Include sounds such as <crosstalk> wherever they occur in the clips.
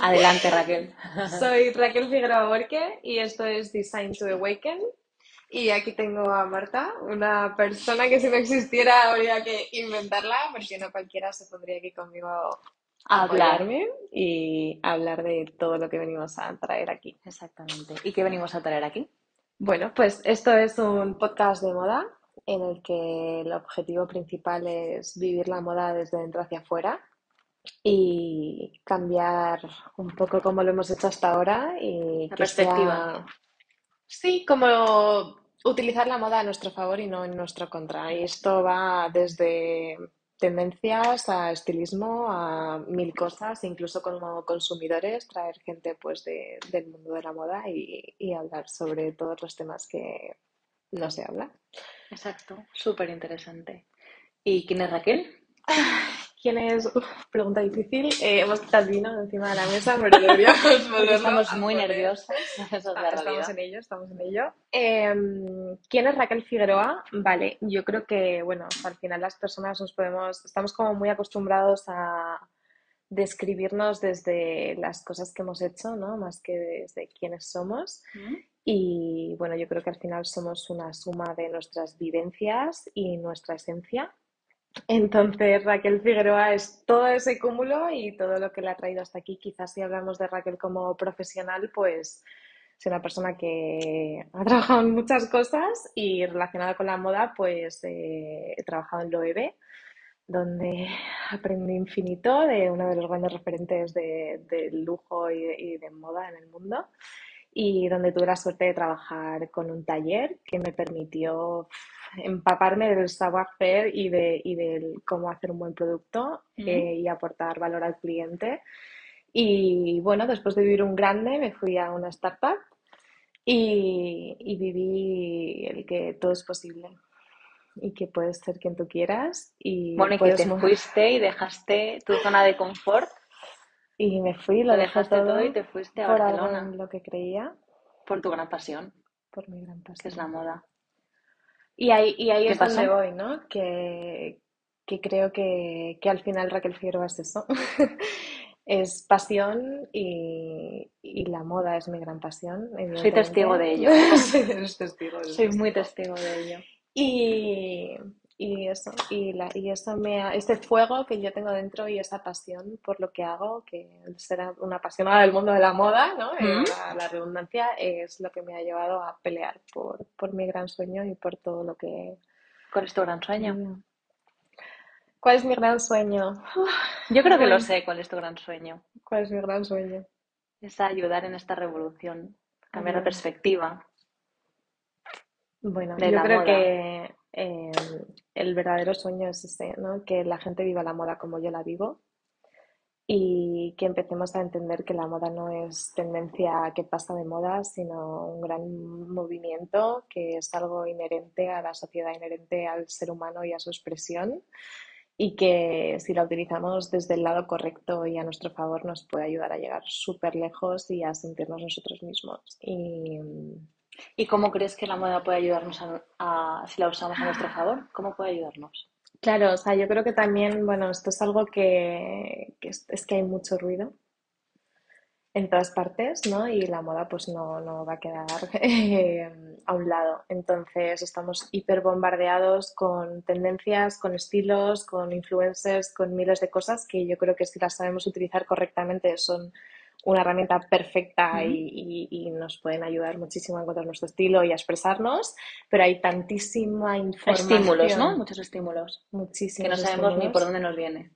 Adelante, Raquel. <laughs> Soy Raquel Figueroa Borque y esto es Design to Awaken. Y aquí tengo a Marta, una persona que si no existiera habría que inventarla, porque no cualquiera se pondría aquí conmigo a hablarme y hablar de todo lo que venimos a traer aquí. Exactamente. ¿Y qué venimos a traer aquí? Bueno, pues esto es un podcast de moda en el que el objetivo principal es vivir la moda desde dentro hacia afuera y cambiar un poco como lo hemos hecho hasta ahora y la perspectiva. Sí, como utilizar la moda a nuestro favor y no en nuestro contra. Y esto va desde tendencias a estilismo, a mil cosas, incluso como consumidores, traer gente pues del mundo de la moda y, y hablar sobre todos los temas que no se habla. Exacto, súper interesante. ¿Y quién es Raquel? <laughs> ¿Quién es? pregunta difícil. Eh, hemos quitado el vino encima de la mesa, pero <laughs> Estamos muy nerviosos. <laughs> Ah, estamos en ello, estamos en ello. Em, ¿Quién es Raquel Figueroa? Vale, yo creo que, bueno, al final las personas nos podemos, estamos como muy acostumbrados a describirnos desde las cosas que hemos hecho, ¿no? Más que desde quiénes somos. Y bueno, yo creo que al final somos una suma de nuestras vivencias y nuestra esencia. Entonces, Raquel Figueroa es todo ese cúmulo y todo lo que le ha traído hasta aquí. Quizás si hablamos de Raquel como profesional, pues es una persona que ha trabajado en muchas cosas y relacionada con la moda, pues eh, he trabajado en Loewe, donde aprendí infinito de uno de los grandes referentes de, lujo y y de moda en el mundo y donde tuve la suerte de trabajar con un taller que me permitió empaparme del savoir-faire y de, y cómo hacer un buen producto eh, y aportar valor al cliente. Y bueno, después de vivir un grande, me fui a una startup y, y viví el que todo es posible y que puedes ser quien tú quieras. Y bueno, y que te fuiste y dejaste tu zona de confort y me fui, lo, dejaste todo, y te fuiste a Barcelona. lo que creía. Por tu gran pasión. Por mi gran pasión. Que es la moda. Y ahí, y ahí es donde voy, ¿no? Que, que creo que, que, al final Raquel Figueroa es eso. <laughs> es pasión y, y, la moda es mi gran pasión. Soy testigo de ello. <laughs> testigo Soy muy testigo de ello. Y, y eso, y, la, y eso me este fuego que yo tengo dentro y esa pasión por lo que hago, que será una apasionada del mundo de la moda, ¿no? Eh, la, redundancia es lo que me ha llevado a pelear por, por mi gran sueño y por todo lo que... ¿Cuál es tu gran sueño? ¿Cuál es mi gran sueño? <sighs> Yo creo que lo sé, ¿cuál es tu gran sueño? ¿Cuál es mi gran sueño? Es ayudar en esta revolución, cambiar la perspectiva. Bueno, yo creo que Em, el verdadero sueño es ese, ¿no? que la gente viva la moda como yo la vivo y que empecemos a entender que la moda no es tendencia que pasa de moda, sino un gran movimiento que es algo inherente a la sociedad, inherente al ser humano y a su expresión y que si la utilizamos desde el lado correcto y a nuestro favor nos puede ayudar a llegar súper lejos y a sentirnos nosotros mismos. ¿Y cómo crees que la moda puede ayudarnos a, si la usamos a nuestro favor? ¿Cómo puede ayudarnos? Claro, o sea, yo creo que también, bueno, esto es algo que, es, que hay mucho ruido en todas partes, ¿no? Y la moda pues no, no va a quedar <laughs> eh, a un lado. Entonces estamos hiper bombardeados con tendencias, con estilos, con influencers, con miles de cosas que yo creo que si las sabemos utilizar correctamente son una herramienta perfecta y, nos pueden ayudar muchísimo a encontrar nuestro estilo y a expresarnos, pero hay tantísima información. Estímulos, ¿no? Muchos estímulos. Muchísimos. Que no sabemos ni por dónde nos viene.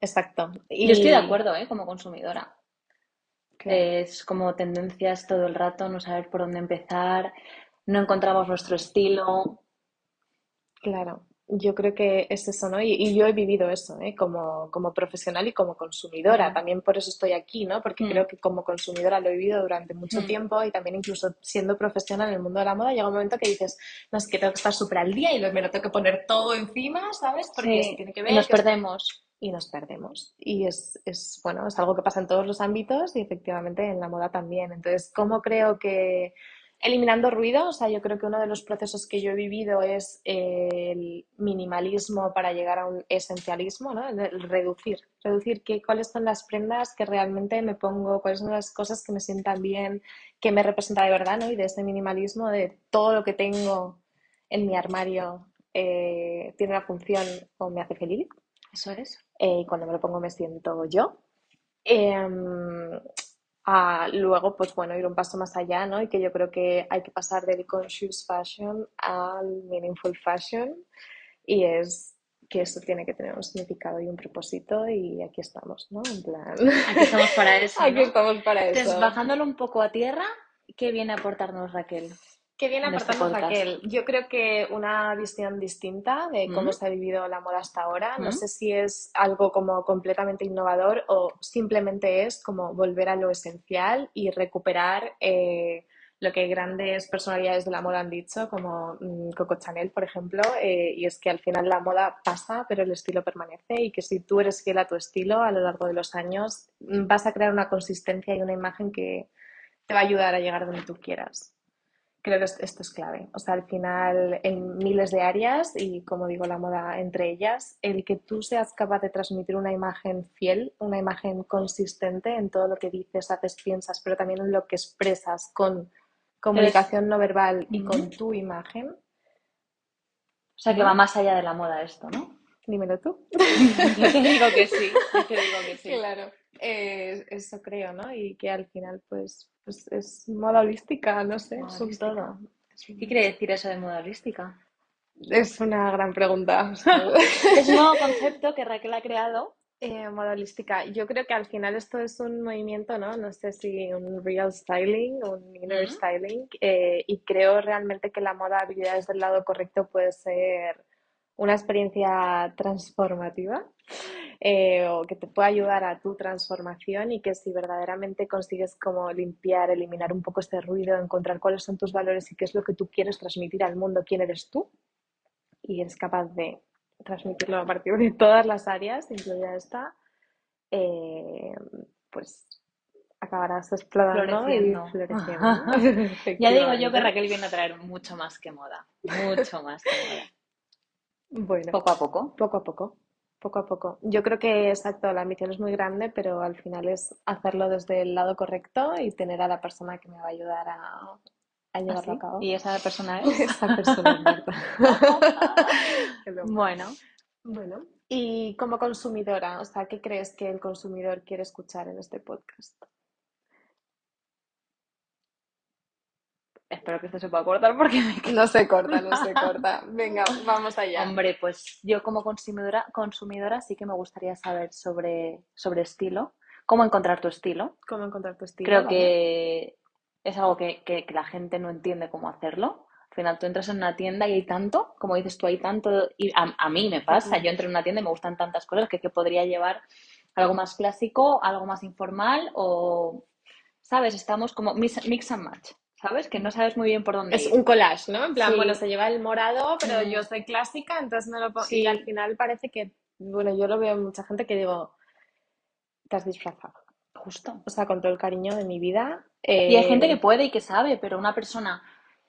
Exacto. Y... Yo estoy de acuerdo, ¿eh? Como consumidora. Es como tendencias todo el rato, no saber por dónde empezar, no encontramos nuestro estilo. Claro yo creo que es eso, ¿no? Y, yo he vivido eso, ¿eh? Como, como profesional y como consumidora. También por eso estoy aquí, ¿no? Porque mm. creo que como consumidora lo he vivido durante mucho mm. tiempo y también incluso siendo profesional en el mundo de la moda llega un momento que dices, no, es que tengo que estar súper al día y me lo tengo que poner todo encima, ¿sabes? Porque tiene que ver... Y nos perdemos. Y nos perdemos. Y es, es, bueno, es algo que pasa en todos los ámbitos y efectivamente en la moda también. Entonces, ¿cómo creo que Eliminando ruido, o sea, yo creo que uno de los procesos que yo he vivido es el minimalismo para llegar a un esencialismo, ¿no? El reducir, reducir qué, cuáles son las prendas que realmente me pongo, cuáles son las cosas que me sientan bien, que me representa de verdad, ¿no? Y de ese minimalismo de todo lo que tengo en mi armario eh, tiene una función o me hace feliz. Eso es. Eh, cuando me lo pongo me siento yo. Em, luego, pues bueno, ir un paso más allá, ¿no? Y que yo creo que hay que pasar del conscious fashion al meaningful fashion. Y es que eso tiene que tener un significado y un propósito y aquí estamos, ¿no? En plan... Aquí estamos para eso, <laughs> Aquí estamos para eso. Entonces, bajándolo un poco a tierra, ¿qué viene a aportarnos Raquel? ¿Qué viene a este aportarnos Raquel? Yo creo que una visión distinta de cómo se ha vivido la moda hasta ahora. No sé si es algo como completamente innovador o simplemente es como volver a lo esencial y recuperar eh, lo que grandes personalidades de la moda han dicho, como mm, Coco Chanel, por ejemplo, eh, y es que al final la moda pasa, pero el estilo permanece y que si tú eres fiel a tu estilo a lo largo de los años, mm, vas a crear una consistencia y una imagen que te va a ayudar a llegar donde tú quieras creo que esto es clave. O sea, al final, en miles de áreas, y como digo, la moda entre ellas, el que tú seas capaz de transmitir una imagen fiel, una imagen consistente en todo lo que dices, haces, piensas, pero también en lo que expresas con comunicación no verbal y con tu imagen. O sea, que va más allá de la moda esto, ¿no? Dímelo tú. <laughs> yo te digo que sí, yo te digo que sí. Claro, eh, eso creo, ¿no? Y que al final, pues, pues es moda holística, no sé, es todo. ¿Qué quiere decir eso de moda holística? Es una gran pregunta. es un nuevo concepto que Raquel ha creado eh, moda holística. Yo creo que al final esto es un movimiento, ¿no? No sé si un real styling, un inner styling, eh, y creo realmente que la moda habilidades del lado correcto puede ser una experiencia transformativa eh, o que te pueda ayudar a tu transformación y que si verdaderamente consigues como limpiar, eliminar un poco este ruido, encontrar cuáles son tus valores y qué es lo que tú quieres transmitir al mundo, quién eres tú, y eres capaz de transmitirlo a partir de todas las áreas, incluida esta, eh, pues acabarás explorando y floreciendo. <laughs> ya digo yo que Raquel viene a traer mucho más que moda, mucho más que moda. Bueno, poco a poco. Poco a poco. Poco a poco. Yo creo que, exacto, la ambición es muy grande, pero al final es hacerlo desde el lado correcto y tener a la persona que me va a ayudar a, a llevarlo ¿Ah, a cabo. ¿Y esa persona <laughs> es? esa persona <laughs> bueno. Bueno. Y como consumidora, o sea, ¿qué crees que el consumidor quiere escuchar en este podcast? Espero que esto se pueda cortar porque no se corta, no se corta. Venga, vamos allá. Hombre, pues yo como consumidora, consumidora sí que me gustaría saber sobre, sobre estilo, cómo encontrar tu estilo. Cómo encontrar tu estilo. Creo que es algo que, que, la gente no entiende cómo hacerlo. Al final tú entras en una tienda y hay tanto, como dices tú, hay tanto, y a, mí me pasa, yo entro en una tienda y me gustan tantas cosas que, que podría llevar algo más clásico, algo más informal o, ¿sabes? Estamos como mix and match. ¿Sabes? Que no sabes muy bien por dónde. Es un collage, ¿no? En plan, bueno, se lleva el morado, pero yo soy clásica, entonces me lo pongo. Y al final parece que, bueno, yo lo veo en mucha gente que digo, te has disfrazado. Justo. O sea, con todo el cariño de mi vida. Y hay gente que eh, puede y que sabe, pero una persona,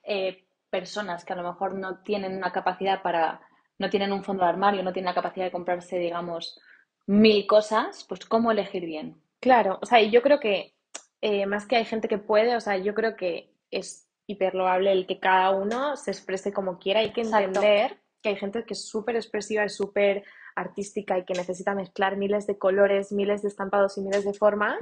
eh, personas que a lo mejor no tienen una capacidad para, no tienen un fondo de armario, no tienen la capacidad de comprarse, digamos, mil cosas, pues ¿cómo elegir bien? Claro, o sea, y yo creo que eh, más que hay gente que puede, o sea, yo creo que es hiper loable el que cada uno se exprese como quiera. Hay que entender que hay gente que es súper expresiva, es súper artística y que necesita mezclar miles de colores, miles de estampados y miles de formas.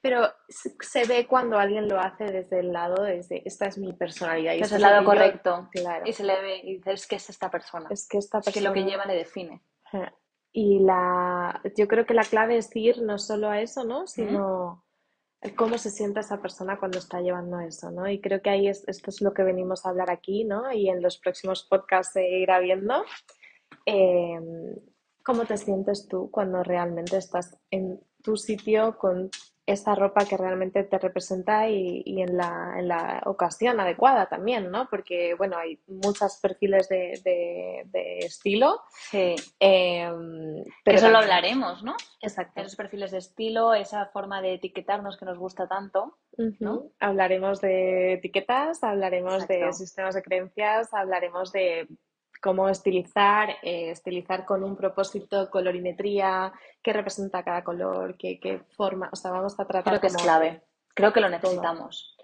pero se ve cuando alguien lo hace desde el lado, desde esta es mi personalidad. Y es el lado correcto. claro. Y se le ve y dices, es que es esta persona. Es que esta persona. que lo que lleva le define. Y la, yo creo que la clave es ir no solo a eso, ¿no? Sino cómo se siente esa persona cuando está llevando eso, ¿no? Y creo que ahí es, esto es lo que venimos a hablar aquí, ¿no? Y en los próximos podcasts se irá viendo. Em, ¿Cómo te sientes tú cuando realmente estás en tu sitio con esa ropa que realmente te representa y, en, la, en, la, ocasión adecuada también, ¿no? Porque, bueno, hay muchos perfiles de, de, estilo. Sí. Em, pero Eso lo hablaremos, ¿no? Exacto. Esos perfiles de estilo, esa forma de etiquetarnos que nos gusta tanto. ¿no? Hablaremos de etiquetas, hablaremos de sistemas de creencias, hablaremos de cómo estilizar, eh, estilizar con un propósito, colorimetría, qué representa cada color, qué, qué forma, o sea, vamos a tratar Creo que es clave, creo que lo necesitamos.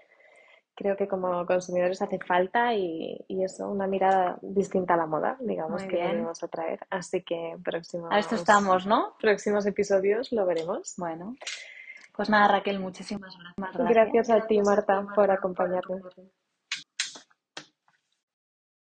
Creo que como consumidores hace falta y, eso, una mirada distinta a la moda, digamos, que venimos a traer. Así que próximos... A esto estamos, ¿no? Próximos episodios lo veremos. Bueno. Pues nada, Raquel, muchísimas gracias. Gracias a ti, Marta, por acompañarme.